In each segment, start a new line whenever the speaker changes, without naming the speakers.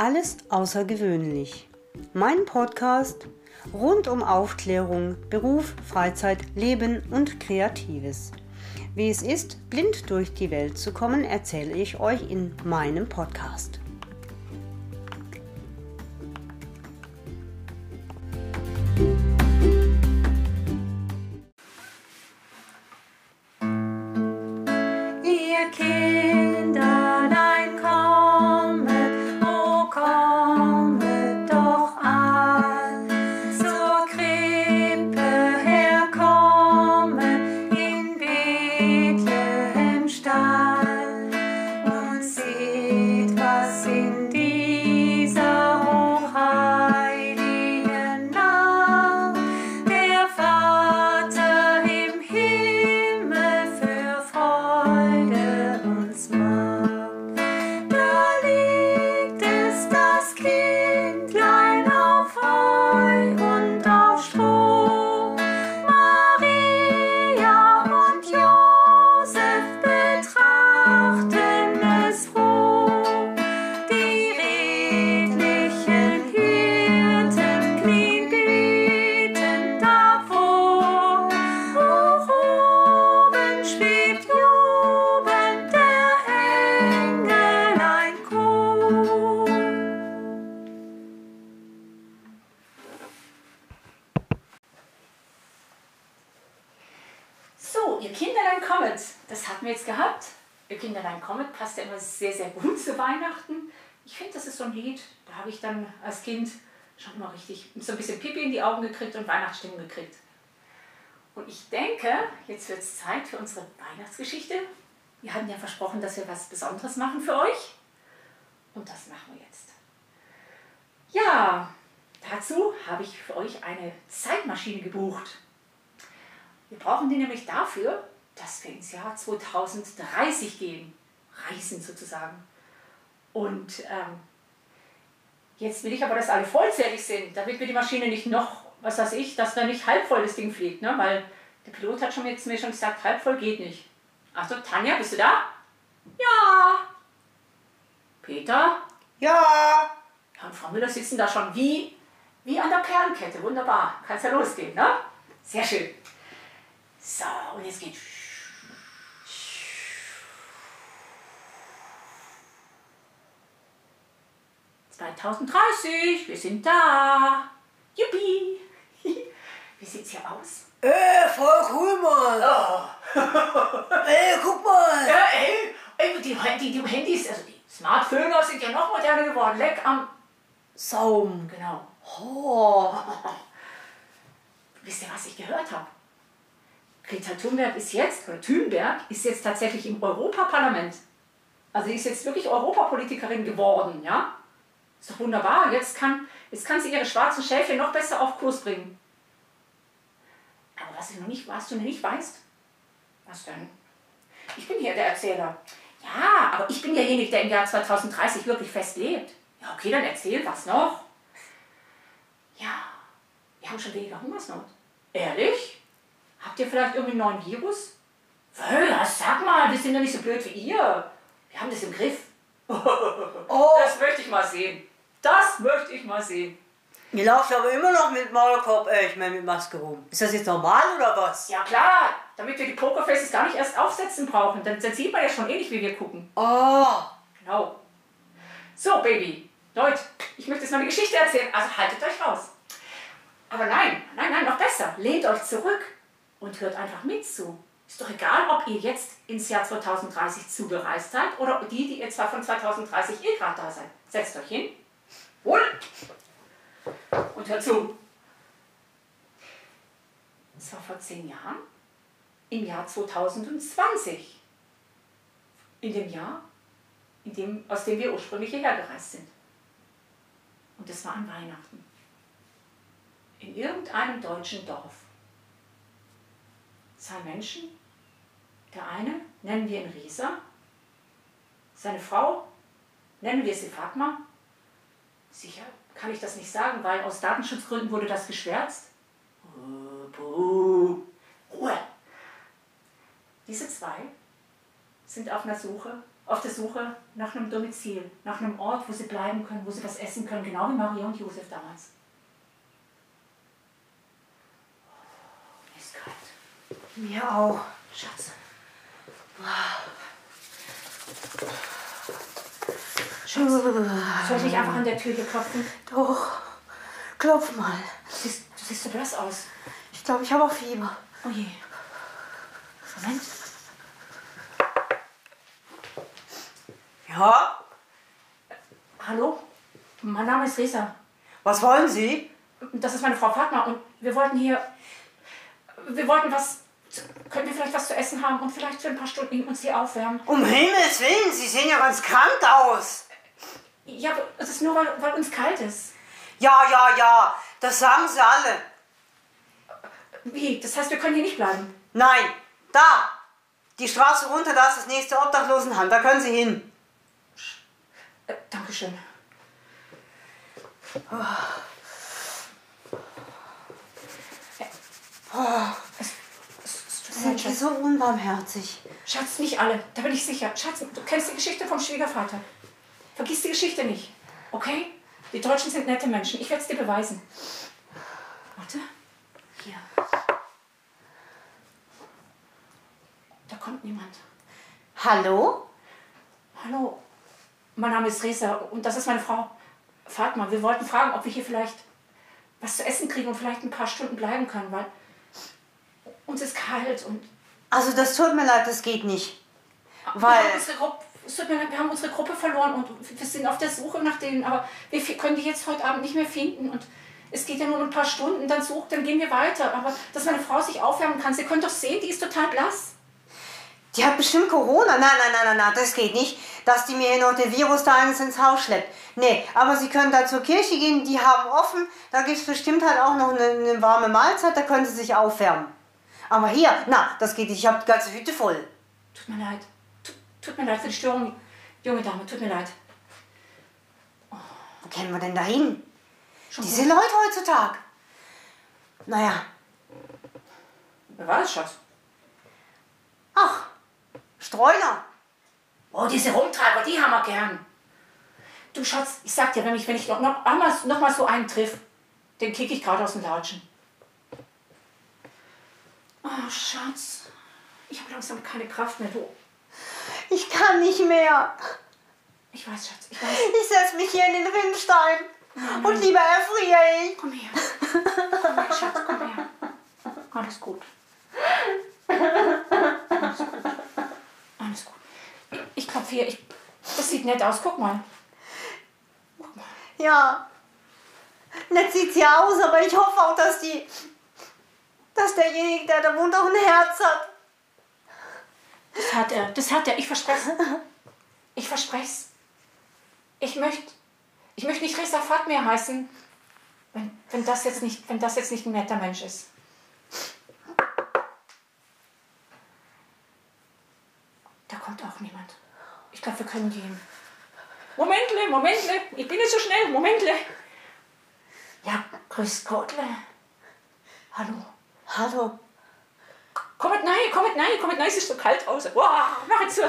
Alles außergewöhnlich. Mein Podcast rund um Aufklärung, Beruf, Freizeit, Leben und Kreatives. Wie es ist, blind durch die Welt zu kommen, erzähle ich euch in meinem Podcast.
Immer richtig so ein bisschen Pipi in die Augen gekriegt und Weihnachtsstimmung gekriegt. Und ich denke, jetzt wird es Zeit für unsere Weihnachtsgeschichte. Wir hatten ja versprochen, dass wir was Besonderes machen für euch. Und das machen wir jetzt. Ja, dazu habe ich für euch eine Zeitmaschine gebucht. Wir brauchen die nämlich dafür, dass wir ins Jahr 2030 gehen, reisen sozusagen. Und ähm, jetzt will ich aber, dass alle vollzählig sind, damit wir die Maschine nicht noch, was weiß ich, dass da nicht halb voll das Ding fliegt, ne? weil der Pilot hat schon jetzt mir schon gesagt, halb voll geht nicht. Achso, Tanja, bist du da? Ja. Peter?
Ja.
Ja, und Frau Müller sitzen da schon wie, wie an der Perlenkette. Wunderbar. Kannst ja losgehen, ne? Sehr schön. So, und jetzt geht. 2030, wir sind da. Yippie. Wie sieht's hier aus?
Äh, voll cool, Mann.
Oh.
Ey, guck mal.
Ja, ey, ey die, die, die Handys, also die Smartphones sind ja noch moderner geworden. Leck am
Saum.
Genau.
Oh.
Wisst ihr, was ich gehört habe? Greta Thunberg ist jetzt, oder Thunberg ist jetzt tatsächlich im Europaparlament. Also sie ist jetzt wirklich Europapolitikerin geworden, ja? Ist doch wunderbar. Jetzt kann, jetzt kann sie ihre schwarzen Schäfchen noch besser auf Kurs bringen. Aber was, du noch nicht, was du noch nicht weißt, was denn? Ich bin hier der Erzähler. Ja, aber ich bin derjenige, der im Jahr 2030 wirklich fest lebt. Ja, okay, dann erzähl, was noch? Ja, wir haben schon weniger Hungersnot. Ehrlich? Habt ihr vielleicht irgendwie einen neuen Virus? Ja, sag mal, wir sind doch nicht so blöd wie ihr. Wir haben das im Griff.
Oh.
Das möchte ich mal sehen. Das möchte ich mal sehen.
Ihr lauft aber immer noch mit Maulkorb, äh, ich meine mit Maske rum. Ist das jetzt normal oder was?
Ja klar, damit wir die Pokerfaces gar nicht erst aufsetzen brauchen. Dann, dann sieht man ja schon ähnlich, wie wir gucken.
Oh.
Genau. So, Baby. Leute, ich möchte jetzt mal eine Geschichte erzählen. Also haltet euch raus. Aber nein, nein, nein, noch besser. Lehnt euch zurück und hört einfach mit zu. Ist doch egal, ob ihr jetzt ins Jahr 2030 zugereist seid oder die, die ihr zwar von 2030 eh gerade da seid. Setzt euch hin. Wohl. Und hört zu. Es war vor zehn Jahren, im Jahr 2020. In dem Jahr, in dem, aus dem wir ursprünglich hierher gereist sind. Und es war an Weihnachten. In irgendeinem deutschen Dorf zwei Menschen. Der eine nennen wir ihn Risa, seine Frau nennen wir sie Fatma. Sicher kann ich das nicht sagen, weil aus Datenschutzgründen wurde das geschwärzt. Ruhe! Diese zwei sind auf einer Suche auf der Suche nach einem Domizil, nach einem Ort, wo sie bleiben können, wo sie was essen können, genau wie Maria und Josef damals. Mir kalt.
Mir auch.
Schatz. Schatz, soll ich nicht einfach an der Tür hier klopfen?
Doch. Klopf mal.
Du siehst, du siehst so blass aus.
Ich glaube, ich habe auch Fieber.
Oh je. Moment.
Ja?
Hallo? Mein Name ist Risa.
Was wollen Sie?
Das ist meine Frau Fatma und wir wollten hier. Wir wollten was. Vielleicht was zu essen haben und vielleicht für ein paar Stunden uns hier aufwärmen?
Um Himmels Willen, Sie sehen ja ganz krank aus.
Ja, aber es ist nur, weil, weil uns kalt ist.
Ja, ja, ja. Das sagen Sie alle.
Wie? Das heißt, wir können hier nicht bleiben.
Nein, da. Die Straße runter, da ist das nächste Obdachlosenheim. Da können Sie hin.
Äh, Dankeschön. Es mir leid,
Sind Sie
Schatz.
so unbarmherzig?
Schatz, nicht alle. Da bin ich sicher. Schatz, du kennst die Geschichte vom Schwiegervater. Vergiss die Geschichte nicht. Okay? Die Deutschen sind nette Menschen. Ich werde es dir beweisen. Warte. Hier. Da kommt niemand.
Hallo?
Hallo. Mein Name ist Resa und das ist meine Frau Fatma. Wir wollten fragen, ob wir hier vielleicht was zu essen kriegen und vielleicht ein paar Stunden bleiben können, weil uns ist kalt und
Also das tut mir leid, das geht nicht.
Wir
Weil,
haben, unsere Gruppe, es tut mir leid, wir haben unsere Gruppe verloren und wir sind auf der Suche nach denen, aber wir können die jetzt heute Abend nicht mehr finden und es geht ja nur ein paar Stunden, dann sucht, dann gehen wir weiter. Aber dass meine Frau sich aufwärmen kann, Sie können doch sehen, die ist total blass.
die hat bestimmt Corona. Nein, nein, nein, nein, nein, das geht nicht, dass die mir hier noch den Virus da eins ins Haus schleppt. Nee, aber Sie können da zur Kirche gehen, die haben offen. Da gibt es bestimmt halt auch noch eine, eine warme Mahlzeit, da können Sie sich aufwärmen. Aber hier, na, das geht nicht. Ich habe die ganze Hütte voll.
Tut mir leid. Tut, tut mir leid für die Störung, junge Dame, tut mir leid.
Wo kennen wir denn da hin?
Schon
Diese
gut.
Leute heutzutage. Naja,
Wer war das, Schatz?
ach, Streuner.
Oh, diese Rumtreiber, die haben wir gern. Du Schatz, ich sag dir, wenn ich, wenn ich noch, noch, noch mal so einen triff, den kick ich gerade aus dem Latschen. Oh, Schatz, ich habe langsam keine Kraft mehr, du.
Ich kann nicht mehr.
Ich weiß, Schatz, ich weiß.
Ich setze mich hier in den Rinnstein. Und lieber erfriere ich.
Komm her. Komm her, Schatz, komm her. Alles gut. Alles gut. Alles gut. Ich, klopfe hier. Ich, das sieht nett aus. Guck mal. Guck mal.
Ja. Nett sieht's ja aus, aber ich hoffe auch, dass die. Dass derjenige, der da wohnt, auch ein Herz hat.
Das hat er. Das hat er. Ich verspreche Ich verspreche Ich möchte. Ich möchte nicht Reza Fatmir heißen, wenn, wenn, das jetzt nicht, wenn das jetzt nicht ein netter Mensch ist. Da kommt auch niemand. Ich glaube, wir können gehen. Momentle, Momentle. Ich bin nicht so schnell. Momentle. Ja, grüß Gottle. Hallo.
Hallo.
Kommt nein, kommt nein, kommt nein, es ist so kalt draußen. Wow, mach jetzt zu.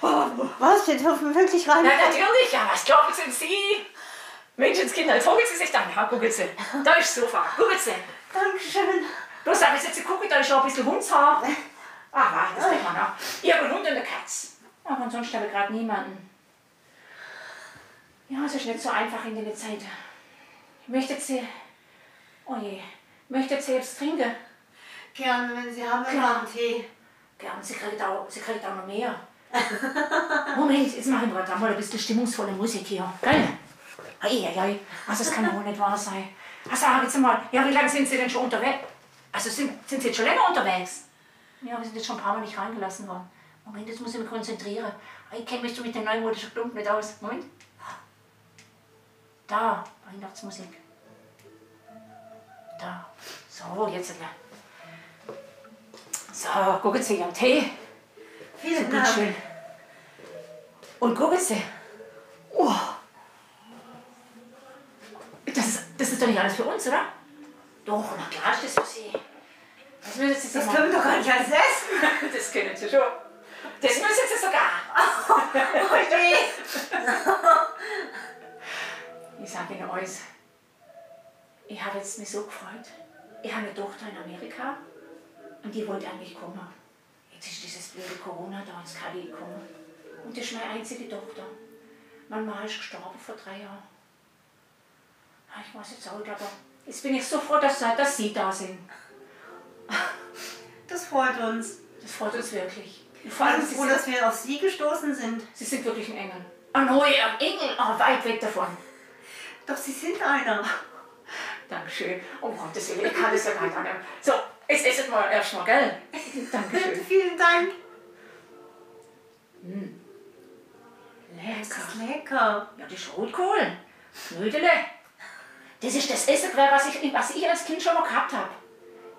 Oh.
Was? Wir dürfen wirklich rein?
Na, natürlich, ja, was glauben sind Sie? Menschenskinder, jetzt hocken Sie sich dann. Ja, gucken Sie. Da ist das Sofa. Gucken Sie.
Dankeschön.
Bloß, aber jetzt gucken, da ist schon ein bisschen Hundshaar. Ah, warte, das kriegt man noch. Ich habe einen Hund und eine Katze. Aber ansonsten habe ich gerade niemanden. Ja, es ist nicht so einfach in der Zeit. Möchtet Sie... Oh je. Möchtet Sie jetzt trinken?
Gerne, wenn Sie haben,
Klar.
einen Tee.
Gern, sie kriegt auch, sie kriegt auch noch mehr. Moment, jetzt machen wir da mal ein bisschen stimmungsvolle Musik hier. Gell? Eieiei, also das kann doch wohl nicht wahr sein. Also, sag jetzt mal, ja, wie lange sind Sie denn schon unterwegs? Also, sind, sind Sie jetzt schon länger unterwegs? Ja, wir sind jetzt schon ein paar Mal nicht reingelassen worden. Moment, jetzt muss ich mich konzentrieren. Ich kenne mich so mit den neumodischen Klumpen nicht aus. Moment. Da, Weihnachtsmusik. Da. So, jetzt. So, gucken Sie Ihren Tee.
Vielen
Gut
Dank.
schön. Und gucken Sie. Oh. Das, ist, das ist doch nicht alles für uns, oder? Doch, na klar ist das für Sie. Das müssen Sie
Das können wir doch gar nicht alles essen.
Das können Sie schon. Das müssen Sie sogar.
Oh je.
Ich sage Ihnen alles. Ich habe jetzt mich so gefreut. Ich habe eine Tochter in Amerika und die wollte eigentlich kommen. Jetzt ist dieses blöde Corona da ins KD gekommen. Und das ist meine einzige Tochter. Mein Mann ist gestorben vor drei Jahren. Ah, Ich weiß jetzt auch aber jetzt bin ich so froh, dass, dass Sie da sind.
Das freut uns.
Das freut uns wirklich. Allem,
allem
Sie
froh, dass wir auf Sie gestoßen sind.
Sie sind wirklich ein Engel. Ein neuer Engel, aber weit weg davon.
Doch Sie sind einer.
Dankeschön. Um Gottes Willen, ich kann das ja gar nicht annehmen. So, jetzt esset mal erstmal, gell? Dankeschön.
Vielen Dank. Das
Lecker.
ist lecker.
Ja, das ist Rotkohl. Knödele. Das ist das Essigwerk, was ich, was ich als Kind schon mal gehabt habe.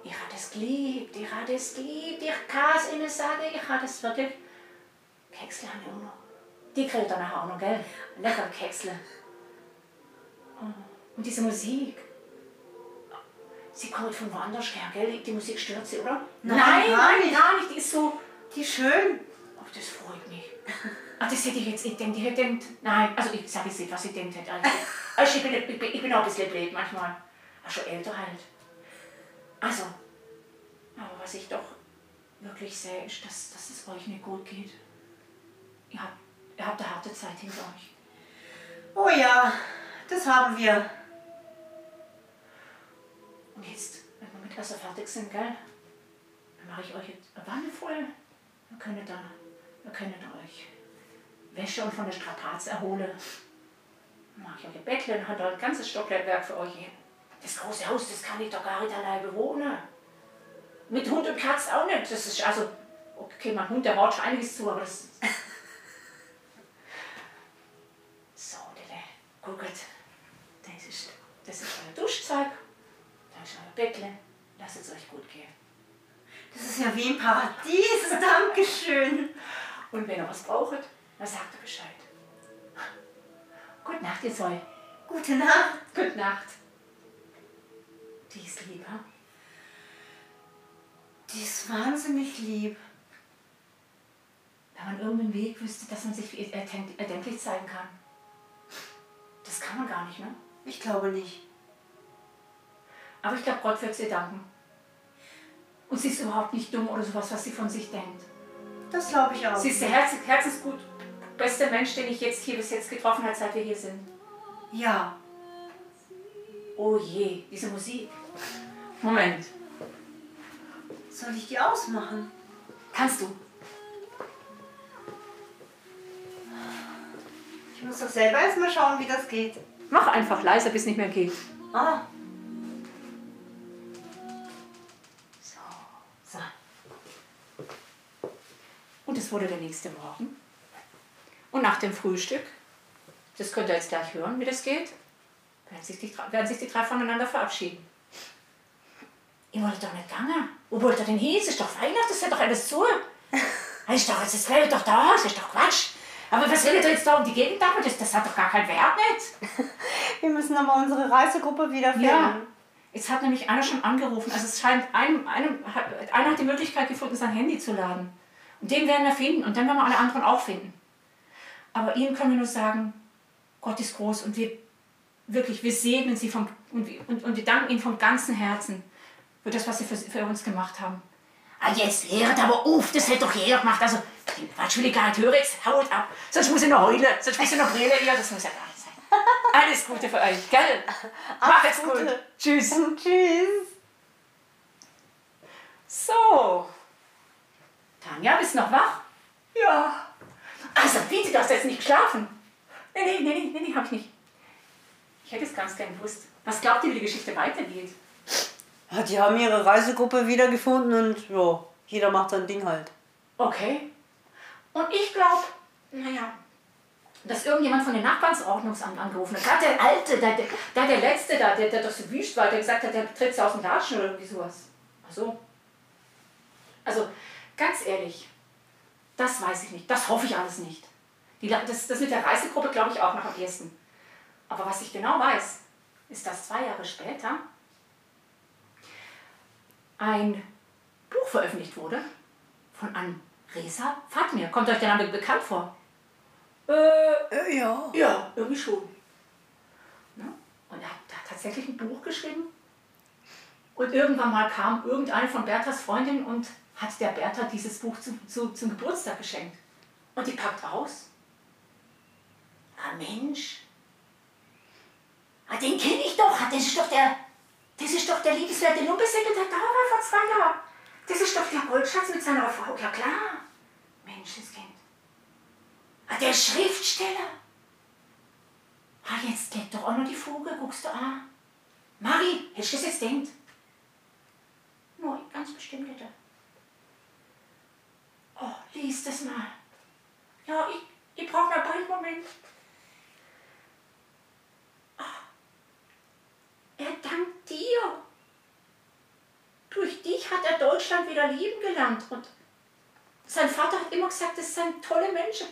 Ich habe das geliebt, ich habe das geliebt. Ich kann es Ihnen sagen, ich habe das wirklich. Keksle habe ich auch noch. Die kriegt ihr nachher auch noch, gell? Lecker Keksle. Oh, Und diese Musik. Sie kommt von woanders her, gell? Die Musik stört sie, oder?
Nein,
nein,
gar
nein,
nicht.
gar nicht. Die ist so.
Die schön.
Oh, das freut mich. Ach, das hätte ich jetzt nicht gedacht. Ich hätte gedacht, nein, also ich sage jetzt nicht, was ich gedacht hätte. Also, also ich, bin, ich, bin, ich bin auch ein bisschen blöd manchmal. Aber schon älter halt. Also, aber was ich doch wirklich sehe, ist, dass, dass es euch nicht gut geht. Ihr habt, ihr habt eine harte Zeit hinter euch.
Oh ja, das haben wir.
Und jetzt, wenn wir mit Essen fertig sind, gell, dann mache ich euch jetzt eine Wanne voll. Dann könnt ihr dann, dann könnt ihr euch Wäsche und von der Strapaze erholen. Dann mache ich euch ein Bettle und habe da ein ganzes Stockwerk für euch. Das große Haus, das kann ich doch gar nicht allein bewohnen. Mit Hund und Katz auch nicht. Das ist also, okay, mein Hund, der baut schon einiges zu, aber das. So, Dille, guckt. Das ist, das ist euer Duschzeug. Bettle. Lasst es euch gut gehen.
Das ist ja wie im Paradies. Dankeschön.
Und wenn ihr was braucht, dann sagt ihr Bescheid. Gute Nacht, ihr zwei.
Gute Nacht.
Gute Nacht. Die ist lieb, ha?
Die ist wahnsinnig lieb.
Wenn man irgendeinen Weg wüsste, dass man sich erdenk- erdenklich zeigen kann. Das kann man gar nicht, ne?
Ich glaube nicht.
Aber ich glaube, Gott wird sie danken. Und sie ist überhaupt nicht dumm oder sowas, was sie von sich denkt.
Das glaube ich auch.
Sie ist der Herz herzensgut beste Mensch, den ich jetzt hier bis jetzt getroffen habe, seit wir hier sind.
Ja.
Oh je, diese Musik. Moment.
Soll ich die ausmachen?
Kannst du?
Ich muss doch selber erstmal schauen, wie das geht.
Mach einfach leiser, bis nicht mehr geht.
Ah.
Es wurde der nächste Morgen. Und nach dem Frühstück, das könnt ihr jetzt gleich hören, wie das geht, werden sich die, drei- werden sich die drei voneinander verabschieden. Ihr wollt doch nicht gegangen. Wo wollt ihr denn hin? Es ist doch Weihnachten, das ist doch alles zu. Es ist doch, es ist doch da, es ist doch Quatsch. Aber was will ihr jetzt da um die Gegend damit? Das, das hat doch gar keinen Wert nicht.
Wir müssen aber unsere Reisegruppe wiederfinden.
Ja, jetzt hat nämlich einer schon angerufen. Also es scheint, einem, einem, einer hat die Möglichkeit gefunden, sein Handy zu laden. Den werden wir finden und dann werden wir alle anderen auch finden. Aber ihnen können wir nur sagen, Gott ist groß und wir wirklich, wir segnen sie vom, und, wir- und, und wir danken ihnen vom ganzen Herzen für das, was sie für, für uns gemacht haben. Ah, jetzt hört aber auf, das hätte doch jeder gemacht. Also, Quatsch will ich gar nicht hören, jetzt haut ab. Sonst muss ich noch heulen, sonst muss ich noch brüllen. Ja, das muss ja gar nicht sein. Alles Gute für euch, gell? Macht's gut. Tschüss.
Tschüss.
So. Tanja, bist du noch wach? Ja. Also bitte, du hast jetzt nicht geschlafen. Nee, nee, nee, nee, nee, hab ich nicht. Ich hätte es ganz gern gewusst. Was glaubt ihr, wie die Geschichte weitergeht?
Ja, die haben ihre Reisegruppe wiedergefunden und ja, jeder macht sein Ding halt.
Okay. Und ich glaube, naja, dass irgendjemand von den Nachbarnsordnungsamt angerufen hat. Gerade der Alte, der, der, der, der Letzte da, der, der doch so wüst war, der gesagt hat, der tritt sie aus dem Latschen oder irgendwie sowas. Ach so. Also, ganz ehrlich, das weiß ich nicht. Das hoffe ich alles nicht. Die, das, das mit der Reisegruppe glaube ich auch noch am ehesten. Aber was ich genau weiß, ist, dass zwei Jahre später ein Buch veröffentlicht wurde von einem Reza Fatmir. Kommt euch der Name bekannt vor? Äh,
ja.
ja, irgendwie schon. Ne? Und er hat, er hat tatsächlich ein Buch geschrieben. Und irgendwann mal kam irgendeine von Berthas Freundin und hat der Bertha dieses Buch zu, zu, zum Geburtstag geschenkt. Und die packt aus. Ah Mensch. Ah, den kenne ich doch. Das ist doch der, das ist doch der liebenswerte Lumpesäckel, der da war vor zwei Jahren. Das ist doch der Goldschatz mit seiner Frau. Ja klar. Menschenskind. Ah, der Schriftsteller. Ah, jetzt geht doch auch noch die Vogel, guckst du an. Mari, hast du das jetzt denkt? Nein, ganz bestimmt nicht. Oh, lies das mal. Ja, ich, ich brauche mal einen Moment. Ah, er dankt dir. Durch dich hat er Deutschland wieder lieben gelernt. Und sein Vater hat immer gesagt, das sind tolle Menschen.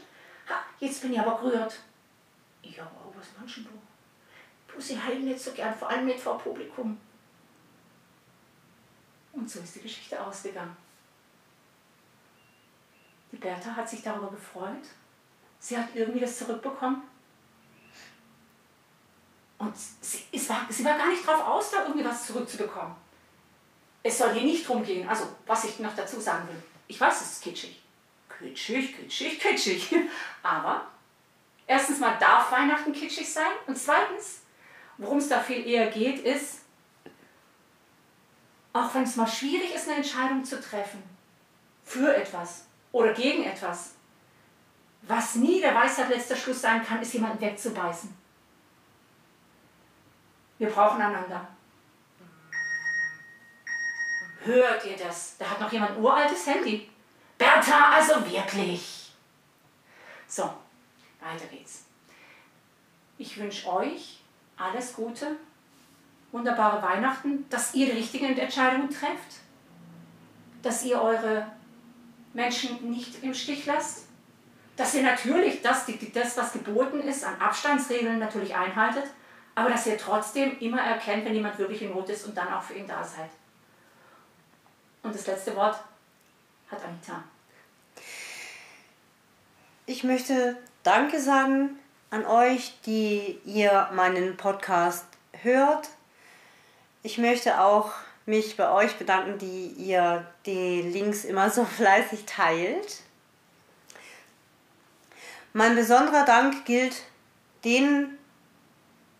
Ha, jetzt bin ich aber gerührt. Ja, aber was meinst du? Sie heilen nicht so gern, vor allem nicht vor Publikum. Und so ist die Geschichte ausgegangen. Bertha hat sich darüber gefreut. Sie hat irgendwie das zurückbekommen. Und sie, es war, sie war gar nicht drauf aus, da irgendwie was zurückzubekommen. Es soll hier nicht drum gehen, also was ich noch dazu sagen will. Ich weiß, es ist kitschig. Kitschig, kitschig, kitschig. Aber erstens mal darf Weihnachten kitschig sein. Und zweitens, worum es da viel eher geht, ist, auch wenn es mal schwierig ist, eine Entscheidung zu treffen, für etwas oder gegen etwas, was nie der Weisheit letzter Schluss sein kann, ist jemanden wegzubeißen. Wir brauchen einander. Hört ihr das? Da hat noch jemand ein uraltes Handy. Bertha, also wirklich. So, weiter geht's. Ich wünsche euch alles Gute, wunderbare Weihnachten, dass ihr die richtigen Entscheidungen trefft, dass ihr eure Menschen nicht im Stich lasst, dass ihr natürlich das, das, was geboten ist, an Abstandsregeln natürlich einhaltet, aber dass ihr trotzdem immer erkennt, wenn jemand wirklich in Not ist und dann auch für ihn da seid. Und das letzte Wort hat Anita.
Ich möchte Danke sagen an euch, die ihr meinen Podcast hört. Ich möchte auch mich bei euch bedanken, die ihr die Links immer so fleißig teilt. Mein besonderer Dank gilt den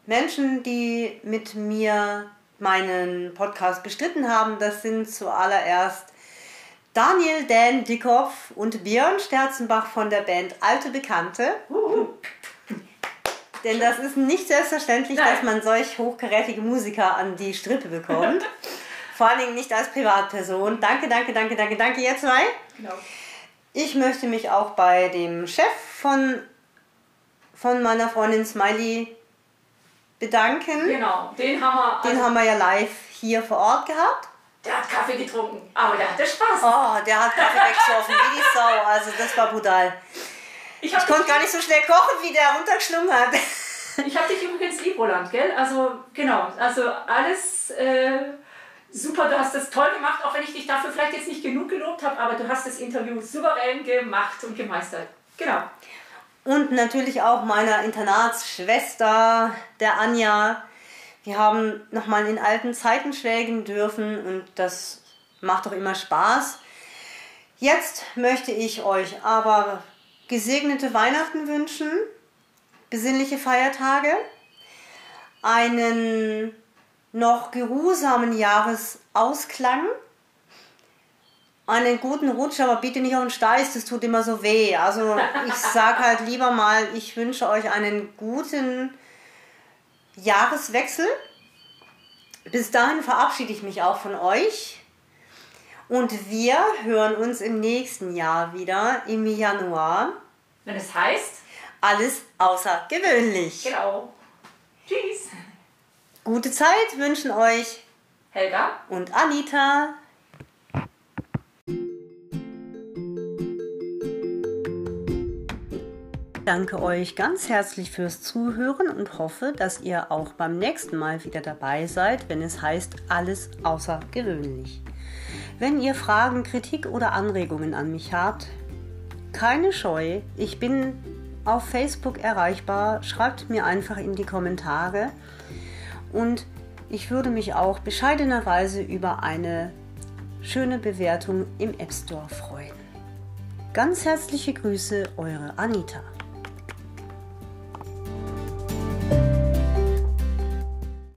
Menschen, die mit mir meinen Podcast bestritten haben. Das sind zuallererst Daniel Dan Dickhoff und Björn Sterzenbach von der Band Alte Bekannte. Denn das ist nicht selbstverständlich, Nein. dass man solch hochkarätige Musiker an die Strippe bekommt. Vor allen Dingen nicht als Privatperson. Danke, danke, danke, danke, danke, ihr zwei. Genau. Ich möchte mich auch bei dem Chef von, von meiner Freundin Smiley bedanken.
Genau, den haben wir.
Den also haben wir ja live hier vor Ort gehabt.
Der hat Kaffee getrunken, aber der hatte Spaß.
Oh, der hat Kaffee weggesoffen, wie die Sau. Also das war brutal. Ich, ich konnte gar nicht so schnell kochen, wie der runtergeschlungen hat.
Ich habe dich übrigens lieb, Roland, gell? Also genau, also alles äh, super, du hast das toll gemacht, auch wenn ich dich dafür vielleicht jetzt nicht genug gelobt habe, aber du hast das Interview souverän gemacht und gemeistert. Genau.
Und natürlich auch meiner Internatsschwester, der Anja. Wir haben nochmal in alten Zeiten schwelgen dürfen und das macht doch immer Spaß. Jetzt möchte ich euch aber gesegnete Weihnachten wünschen, besinnliche Feiertage, einen noch geruhsamen Jahresausklang. Einen guten Rutsch, aber bitte nicht auf den Steiß, das tut immer so weh. Also ich sage halt lieber mal, ich wünsche euch einen guten Jahreswechsel. Bis dahin verabschiede ich mich auch von euch. Und wir hören uns im nächsten Jahr wieder im Januar.
Wenn es heißt?
Alles außergewöhnlich.
Genau. Tschüss.
Gute Zeit wünschen euch
Helga
und Anita. danke euch ganz herzlich fürs Zuhören und hoffe, dass ihr auch beim nächsten Mal wieder dabei seid, wenn es heißt alles außergewöhnlich. Wenn ihr Fragen, Kritik oder Anregungen an mich habt, keine Scheu, ich bin auf Facebook erreichbar. Schreibt mir einfach in die Kommentare. Und ich würde mich auch bescheidenerweise über eine schöne Bewertung im App Store freuen. Ganz herzliche Grüße, eure Anita.